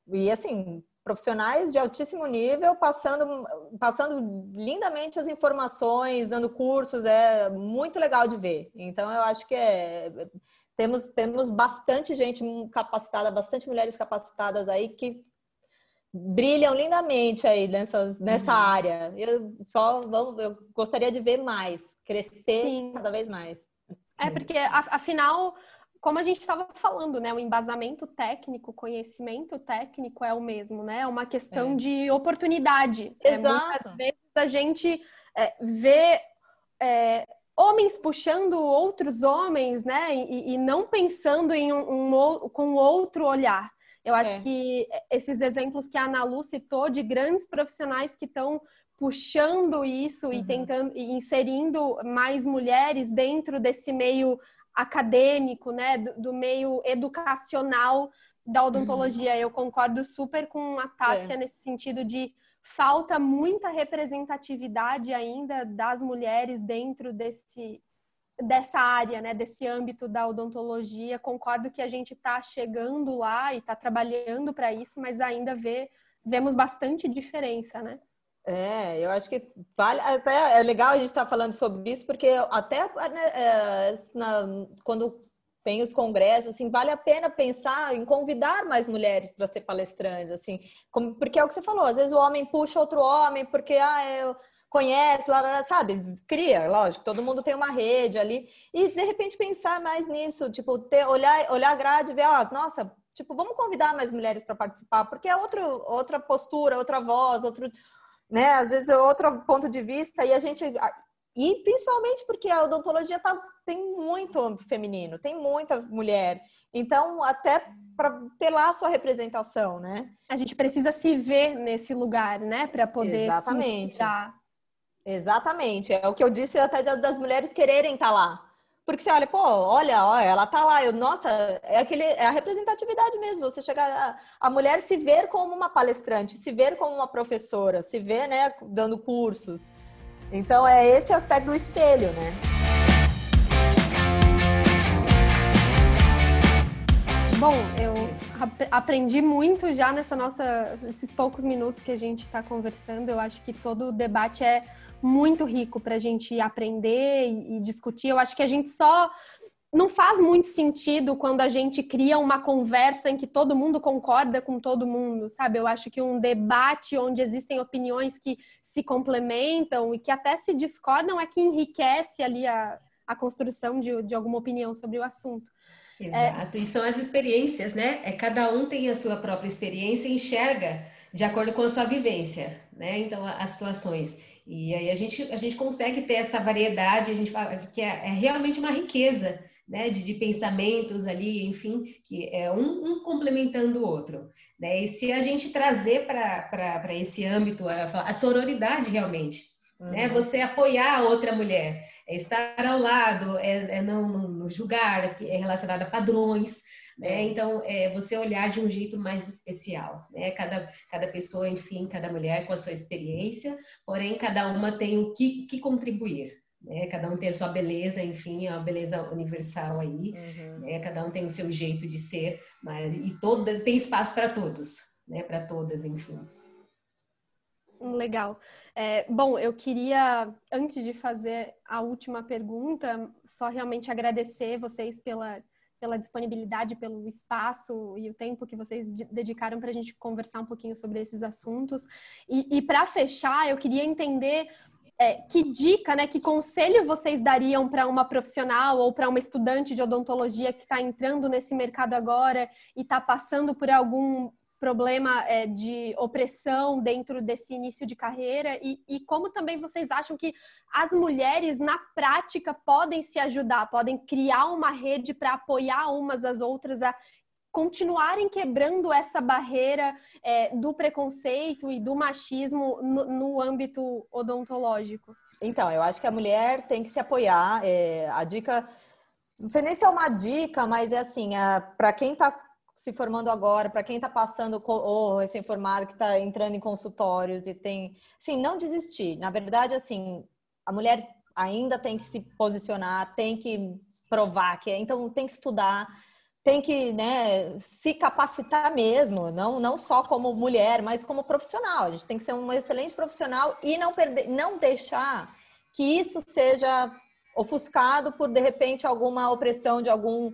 e assim, profissionais de altíssimo nível, passando, passando lindamente as informações, dando cursos, é muito legal de ver. Então, eu acho que é, temos, temos bastante gente capacitada, bastante mulheres capacitadas aí que brilham lindamente aí nessas, nessa uhum. área. Eu só vamos, eu gostaria de ver mais, crescer Sim. cada vez mais. É porque afinal, como a gente estava falando, né, o embasamento técnico, conhecimento técnico é o mesmo, né? É uma questão é. de oportunidade. Exato. É, muitas vezes a gente é, vê é, homens puxando outros homens, né? E, e não pensando em um, um, com outro olhar. Eu acho é. que esses exemplos que a Ana Lu citou de grandes profissionais que estão puxando isso uhum. e tentando e inserindo mais mulheres dentro desse meio acadêmico, né, do, do meio educacional da odontologia. Uhum. Eu concordo super com a Tássia é. nesse sentido de falta muita representatividade ainda das mulheres dentro desse dessa área, né, desse âmbito da odontologia. Concordo que a gente está chegando lá e está trabalhando para isso, mas ainda vê, vemos bastante diferença, né? É, eu acho que vale até é legal a gente estar tá falando sobre isso porque até né, é, na, quando tem os congressos, assim, vale a pena pensar em convidar mais mulheres para ser palestrantes, assim, como, porque é o que você falou, às vezes o homem puxa outro homem porque, ah, eu conhece, lá, lá, sabe, cria, lógico, todo mundo tem uma rede ali, e de repente pensar mais nisso, tipo, ter, olhar, olhar a grade e ver, ah, nossa, tipo, vamos convidar mais mulheres para participar, porque é outro, outra postura, outra voz, outro, né, às vezes é outro ponto de vista, e a gente e principalmente porque a odontologia tá, tem muito âmbito feminino, tem muita mulher. Então, até para ter lá a sua representação, né? A gente precisa se ver nesse lugar, né? Para poder Exatamente. se inspirar. Exatamente. É o que eu disse até das mulheres quererem estar tá lá. Porque você olha, pô, olha, olha, ela tá lá. Eu, nossa, é, aquele, é a representatividade mesmo. Você chegar. A, a mulher se ver como uma palestrante, se ver como uma professora, se ver, né, dando cursos. Então é esse aspecto do espelho, né? Bom, eu aprendi muito já nessa nossa, nesses poucos minutos que a gente está conversando. Eu acho que todo o debate é muito rico para a gente aprender e, e discutir. Eu acho que a gente só não faz muito sentido quando a gente cria uma conversa em que todo mundo concorda com todo mundo, sabe? Eu acho que um debate onde existem opiniões que se complementam e que até se discordam é que enriquece ali a, a construção de, de alguma opinião sobre o assunto. Exato, é... e são as experiências, né? É, cada um tem a sua própria experiência e enxerga de acordo com a sua vivência, né? Então, as situações. E aí a gente, a gente consegue ter essa variedade, a gente fala que é, é realmente uma riqueza, né? De, de, pensamentos ali, enfim, que é um, um complementando o outro. Né? E se a gente trazer para esse âmbito a, a sororidade realmente, né? uhum. né? Você apoiar a outra mulher é estar ao lado, é, é não, não, julgar, é relacionado a padrões, né? Então, é você olhar de um jeito mais especial, né? Cada, cada pessoa, enfim, cada mulher com a sua experiência, porém, cada uma tem o que, que contribuir, né? Cada um tem a sua beleza, enfim, a beleza universal aí, uhum. né? Cada um tem o seu jeito de ser, mas e todas tem espaço para todos, né? Para todas, enfim. Legal. É, bom, eu queria, antes de fazer a última pergunta, só realmente agradecer vocês pela, pela disponibilidade, pelo espaço e o tempo que vocês dedicaram para a gente conversar um pouquinho sobre esses assuntos. E, e para fechar, eu queria entender é, que dica, né, que conselho vocês dariam para uma profissional ou para uma estudante de odontologia que está entrando nesse mercado agora e está passando por algum problema é, de opressão dentro desse início de carreira e, e, como também vocês acham que as mulheres na prática podem se ajudar, podem criar uma rede para apoiar umas às outras a continuarem quebrando essa barreira é, do preconceito e do machismo no, no, âmbito odontológico? Então, eu acho que a mulher tem que se apoiar. É, a dica, não sei nem se é uma dica, mas é assim, para quem está se formando agora, para quem está passando ou recém-formado, que está entrando em consultórios e tem, assim, não desistir. Na verdade, assim, a mulher ainda tem que se posicionar, tem que provar que é, então tem que estudar, tem que, né, se capacitar mesmo, não não só como mulher, mas como profissional. A gente tem que ser um excelente profissional e não perder, não deixar que isso seja ofuscado por de repente alguma opressão de algum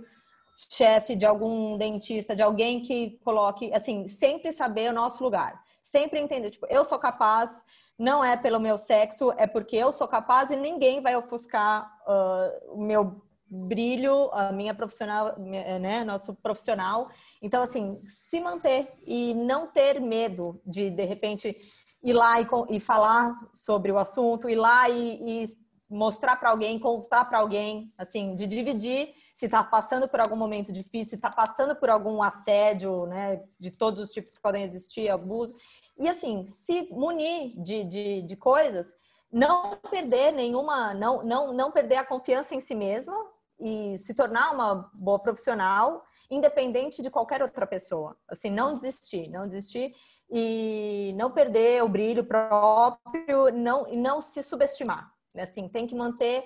chefe, de algum dentista, de alguém que coloque, assim, sempre saber o nosso lugar. Sempre entender, tipo, eu sou capaz, não é pelo meu sexo, é porque eu sou capaz e ninguém vai ofuscar uh, o meu brilho, a minha profissional, né, nosso profissional. Então, assim, se manter e não ter medo de, de repente, ir lá e, e falar sobre o assunto, ir lá e, e mostrar para alguém, contar para alguém, assim, de dividir se está passando por algum momento difícil, está passando por algum assédio, né, de todos os tipos que podem existir, abuso. E assim, se munir de, de, de coisas, não perder nenhuma, não, não, não perder a confiança em si mesma e se tornar uma boa profissional, independente de qualquer outra pessoa. Assim, não desistir, não desistir e não perder o brilho próprio, não, não se subestimar. Assim, tem que manter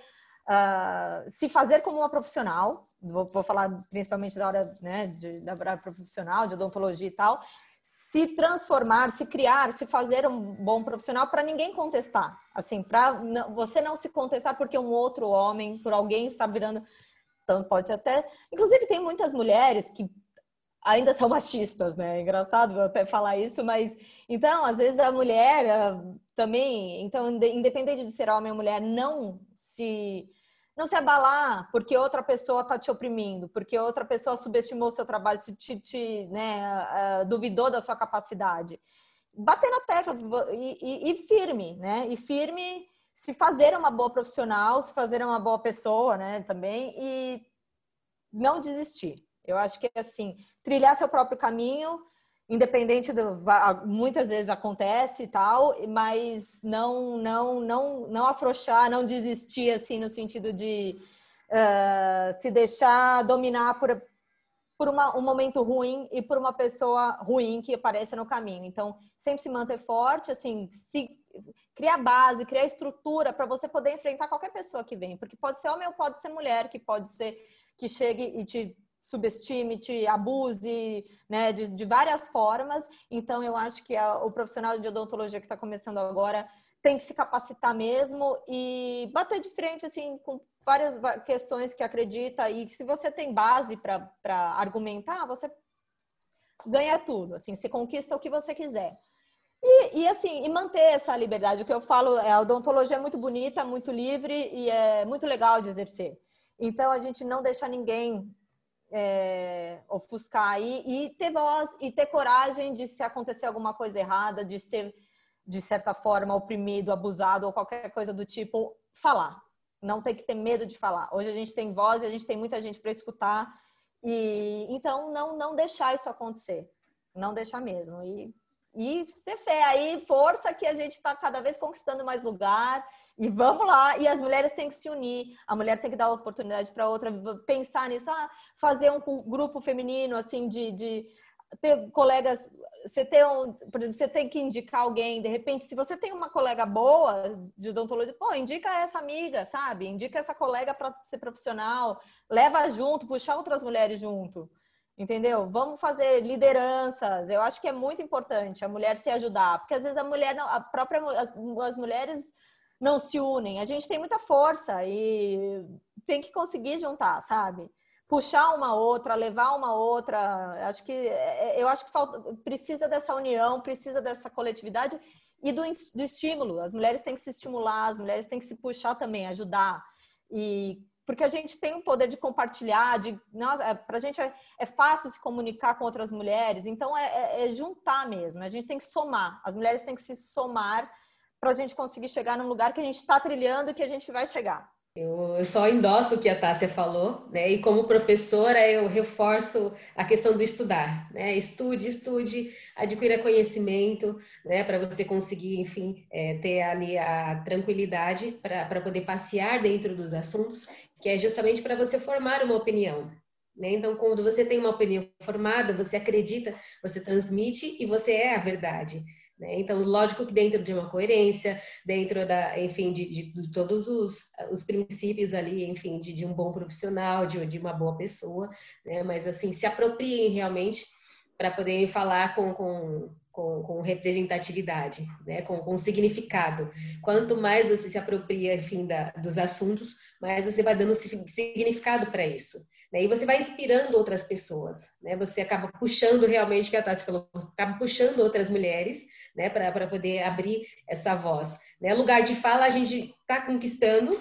uh, se fazer como uma profissional, vou, vou falar principalmente da hora né, de, da área profissional, de odontologia e tal, se transformar, se criar, se fazer um bom profissional para ninguém contestar. Assim, para você não se contestar porque um outro homem, por alguém está virando. Então, pode ser até. Inclusive, tem muitas mulheres que ainda são machistas, né? É engraçado até falar isso, mas então, às vezes a mulher ah, também, então, independente de ser homem ou mulher, não se não se abalar porque outra pessoa está te oprimindo, porque outra pessoa subestimou seu trabalho, se te, te né, uh, duvidou da sua capacidade. Bater na tecla e, e, e, firme, né? E firme se fazer uma boa profissional, se fazer uma boa pessoa, né, também, e não desistir. Eu acho que, assim, trilhar seu próprio caminho, independente do muitas vezes acontece e tal, mas não não não não afrouxar, não desistir assim no sentido de uh, se deixar dominar por por uma, um momento ruim e por uma pessoa ruim que apareça no caminho. Então, sempre se manter forte, assim, se criar base, criar estrutura para você poder enfrentar qualquer pessoa que vem, porque pode ser homem ou pode ser mulher, que pode ser que chegue e te subestime, te abuse, né, de, de várias formas. Então, eu acho que a, o profissional de odontologia que está começando agora tem que se capacitar mesmo e bater de frente, assim, com várias questões que acredita. E se você tem base para argumentar, você ganha tudo, assim, se conquista o que você quiser. E, e, assim, e manter essa liberdade. O que eu falo é a odontologia é muito bonita, muito livre e é muito legal de exercer. Então, a gente não deixa ninguém é, ofuscar aí e ter voz e ter coragem de se acontecer alguma coisa errada, de ser de certa forma oprimido, abusado ou qualquer coisa do tipo, falar. Não tem que ter medo de falar. Hoje a gente tem voz e a gente tem muita gente para escutar e então não não deixar isso acontecer, não deixar mesmo e e ter fé aí, força que a gente está cada vez conquistando mais lugar e vamos lá, e as mulheres têm que se unir, a mulher tem que dar oportunidade para outra, pensar nisso, ah, fazer um grupo feminino, assim, de, de ter colegas, você tem um, você tem que indicar alguém, de repente, se você tem uma colega boa de odontologia, pô, indica essa amiga, sabe? Indica essa colega para ser profissional, leva junto, puxar outras mulheres junto. Entendeu? Vamos fazer lideranças. Eu acho que é muito importante a mulher se ajudar, porque às vezes a mulher, a própria as, as mulheres não se unem. A gente tem muita força e tem que conseguir juntar, sabe? Puxar uma outra, levar uma outra. Acho que é, é, eu acho que falta, precisa dessa união, precisa dessa coletividade e do, do estímulo. As mulheres têm que se estimular, as mulheres têm que se puxar também, ajudar. E porque a gente tem o poder de compartilhar, de é, para a gente é, é, fácil se comunicar com outras mulheres, então é, é, é, juntar mesmo. A gente tem que somar. As mulheres têm que se somar para a gente conseguir chegar num lugar que a gente está trilhando e que a gente vai chegar. Eu só endosso o que a Tássia falou, né? E como professora, eu reforço a questão do estudar, né? Estude, estude, adquira conhecimento, né? Para você conseguir, enfim, é, ter ali a tranquilidade para poder passear dentro dos assuntos, que é justamente para você formar uma opinião. Né? Então, quando você tem uma opinião formada, você acredita, você transmite e você é a verdade. Né? Então, lógico que dentro de uma coerência, dentro da, enfim, de, de, de todos os, os princípios ali, enfim, de, de um bom profissional, de, de uma boa pessoa, né? Mas, assim, se apropriem realmente para poder falar com, com, com, com representatividade, né? Com, com, significado. Quanto mais você se apropria, enfim, da, dos assuntos, mais você vai dando significado para isso. Né? E você vai inspirando outras pessoas, né? Você acaba puxando realmente, que a Tati falou, acaba puxando outras mulheres né, para poder abrir essa voz. Né? Lugar de fala a gente está conquistando,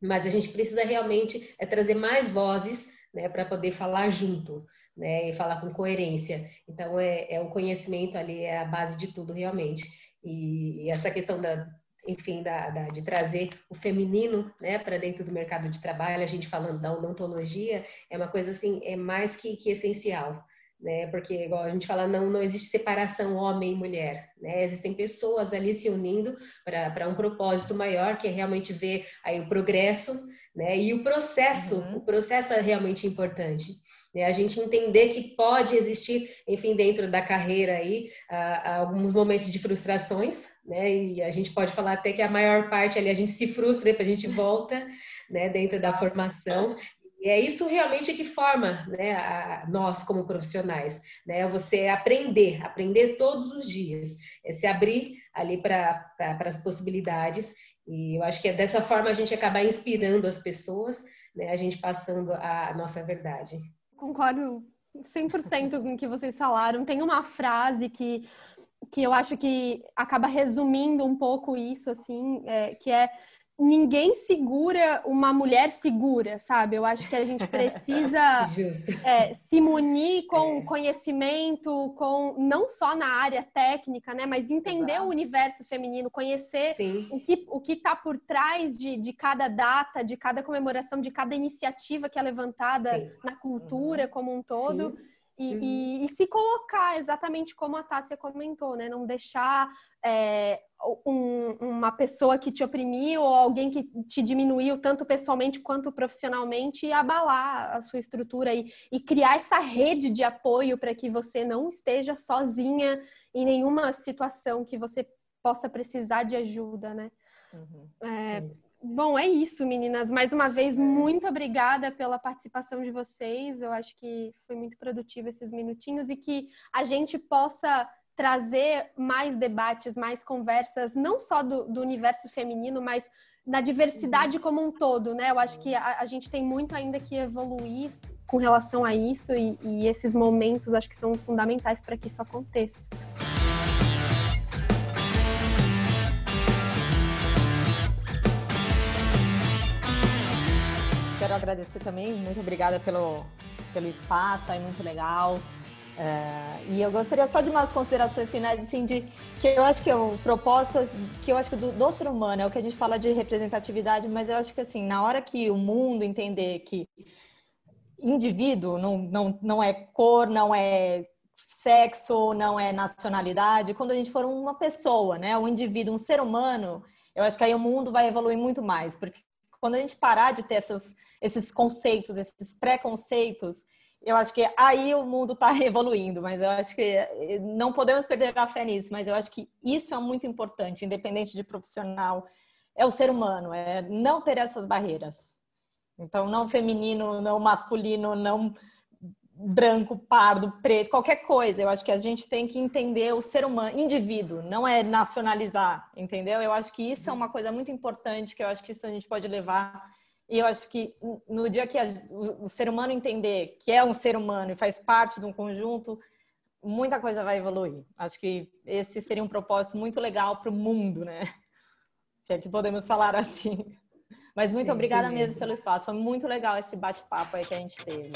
mas a gente precisa realmente é trazer mais vozes né, para poder falar junto. Né, e falar com coerência. Então, é, é o conhecimento ali, é a base de tudo, realmente. E, e essa questão da, enfim, da, da, de trazer o feminino, né, para dentro do mercado de trabalho, a gente falando da odontologia, é uma coisa, assim, é mais que, que essencial né? Porque, igual a gente fala, não, não existe separação homem e mulher, né? Existem pessoas ali se unindo para um propósito maior, que é realmente ver aí o progresso, né? E o processo, uhum. o processo é realmente importante. Né? A gente entender que pode existir, enfim, dentro da carreira aí, alguns momentos de frustrações, né? E a gente pode falar até que a maior parte ali a gente se frustra, depois a gente volta, né? Dentro da formação e é isso realmente que forma né, a, nós como profissionais, né? Você aprender, aprender todos os dias, é se abrir ali para as possibilidades. E eu acho que é dessa forma a gente acaba inspirando as pessoas, né? A gente passando a nossa verdade. Concordo 100% com o que vocês falaram. Tem uma frase que, que eu acho que acaba resumindo um pouco isso, assim, é, que é ninguém segura uma mulher segura, sabe? Eu acho que a gente precisa é, se munir com é. conhecimento, com não só na área técnica, né? Mas entender Exato. o universo feminino, conhecer Sim. o que o que está por trás de, de cada data, de cada comemoração, de cada iniciativa que é levantada Sim. na cultura uhum. como um todo. Sim. E, uhum. e, e, se colocar exatamente como a Tássia comentou, né? Não deixar é, um, uma pessoa que te oprimiu ou alguém que te diminuiu tanto pessoalmente quanto profissionalmente abalar a sua estrutura e, e criar essa rede de apoio para que você não esteja sozinha em nenhuma situação que você possa precisar de ajuda, né? Uhum. É, Bom, é isso, meninas. Mais uma vez, é. muito obrigada pela participação de vocês. Eu acho que foi muito produtivo esses minutinhos e que a gente possa trazer mais debates, mais conversas, não só do, do universo feminino, mas na diversidade uhum. como um todo, né? Eu acho que a, a gente tem muito ainda que evoluir com relação a isso e, e esses momentos acho que são fundamentais para que isso aconteça. Quero agradecer também, muito obrigada pelo, pelo espaço, é muito legal. É, e eu gostaria só de umas considerações finais, assim, de que eu acho que o propósito, que eu acho que do, do ser humano é o que a gente fala de representatividade, mas eu acho que, assim, na hora que o mundo entender que indivíduo não, não, não é cor, não é sexo, não é nacionalidade, quando a gente for uma pessoa, né, um indivíduo, um ser humano, eu acho que aí o mundo vai evoluir muito mais, porque quando a gente parar de ter essas, esses conceitos, esses preconceitos, eu acho que aí o mundo está evoluindo, mas eu acho que eh, não podemos perder a fé nisso, mas eu acho que isso é muito importante, independente de profissional, é o ser humano, é não ter essas barreiras. Então, não feminino, não masculino, não branco, pardo, preto, qualquer coisa. Eu acho que a gente tem que entender o ser humano, indivíduo, não é nacionalizar, entendeu? Eu acho que isso é uma coisa muito importante, que eu acho que isso a gente pode levar. E eu acho que no dia que a, o, o, ser humano entender que é um ser humano e faz parte de um conjunto, muita coisa vai evoluir. Acho que esse seria um propósito muito legal para o mundo, né? Se é que podemos falar assim. Mas muito sim, obrigada sim, mesmo pelo espaço. Foi muito legal esse bate-papo aí que a gente teve.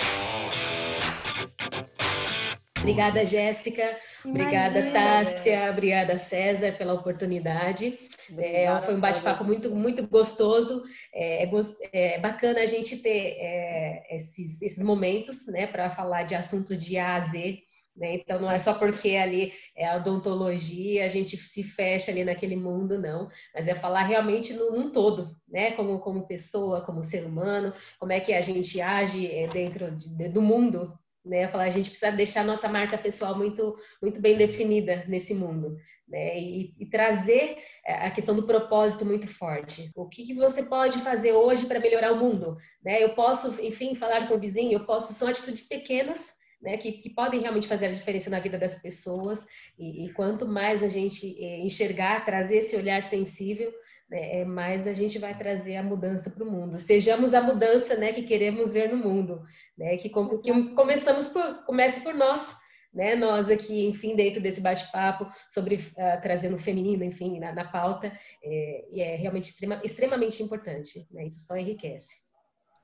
Obrigada, Jéssica. Obrigada, Tássia. Obrigada, César, pela oportunidade. É, foi um bate-papo muito, muito gostoso. É, é, é, bacana a gente ter é, esses, esses momentos né, para falar de assuntos de A a Z né? Então, não é só porque ali é a odontologia, a gente se fecha ali naquele mundo, não. Mas é falar realmente num todo, né? Como, como pessoa, como ser humano, como é que a gente age é, dentro de, do mundo, né? Falar, a gente precisa deixar nossa marca pessoal muito, muito bem definida nesse mundo, né? E, e trazer é, a questão do propósito muito forte. O que, que você pode fazer hoje para melhorar o mundo, né? Eu posso, enfim, falar com o vizinho, eu posso, são atitudes pequenas né, que, que, podem realmente fazer a diferença na vida das pessoas. E, e quanto mais a gente é, enxergar, trazer esse olhar sensível, né, é, mais a gente vai trazer a mudança para o mundo. Sejamos a mudança né, que queremos ver no mundo, né, que, com, que começamos por, comece por nós. Né, nós aqui, enfim, dentro desse bate-papo sobre uh, trazendo o feminino, enfim, na, na pauta, é, e é realmente extrema, extremamente importante. Né, isso só enriquece.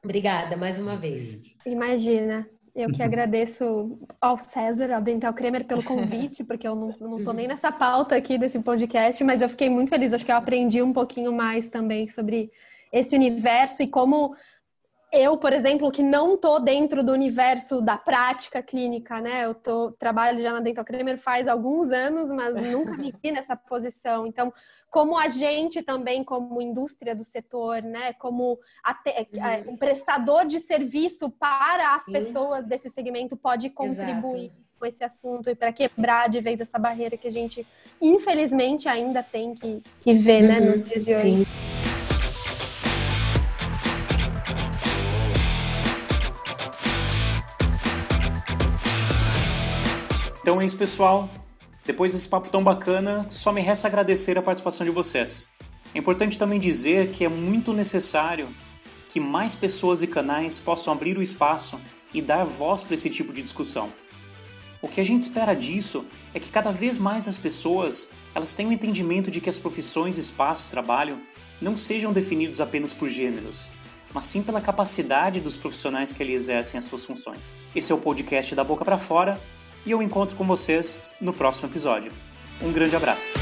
Obrigada mais uma vez. Imagina. Eu que agradeço ao César, ao Dental Kremer, pelo convite, porque eu não, não tô nem nessa pauta aqui desse podcast, mas eu fiquei muito feliz. Acho que eu aprendi um pouquinho mais também sobre esse universo e como eu, por exemplo, que não tô dentro do universo da prática clínica, né? Eu tô trabalho já na Dental Creamer faz alguns anos, mas nunca me vi nessa posição. Então, como agente também, como indústria do setor, né? Como uhum. um prestador de serviço para as pessoas desse segmento pode contribuir Exato. com esse assunto e para quebrar de vez essa barreira que a gente, infelizmente, ainda tem que, que ver, né, uhum. né? Nos dias de hoje. Sim. Então é isso, pessoal. Depois desse papo tão bacana, só me resta agradecer a participação de vocês. É importante também dizer que é muito necessário que mais pessoas e canais possam abrir o espaço e dar voz para esse tipo de discussão. O que a gente espera disso é que cada vez mais as pessoas elas tenham um entendimento de que as profissões, espaços, trabalho não sejam definidos apenas por gêneros, mas sim pela capacidade dos profissionais que ali exercem as suas funções. Esse é o podcast da Boca para Fora e eu encontro com vocês no próximo episódio. Um grande abraço!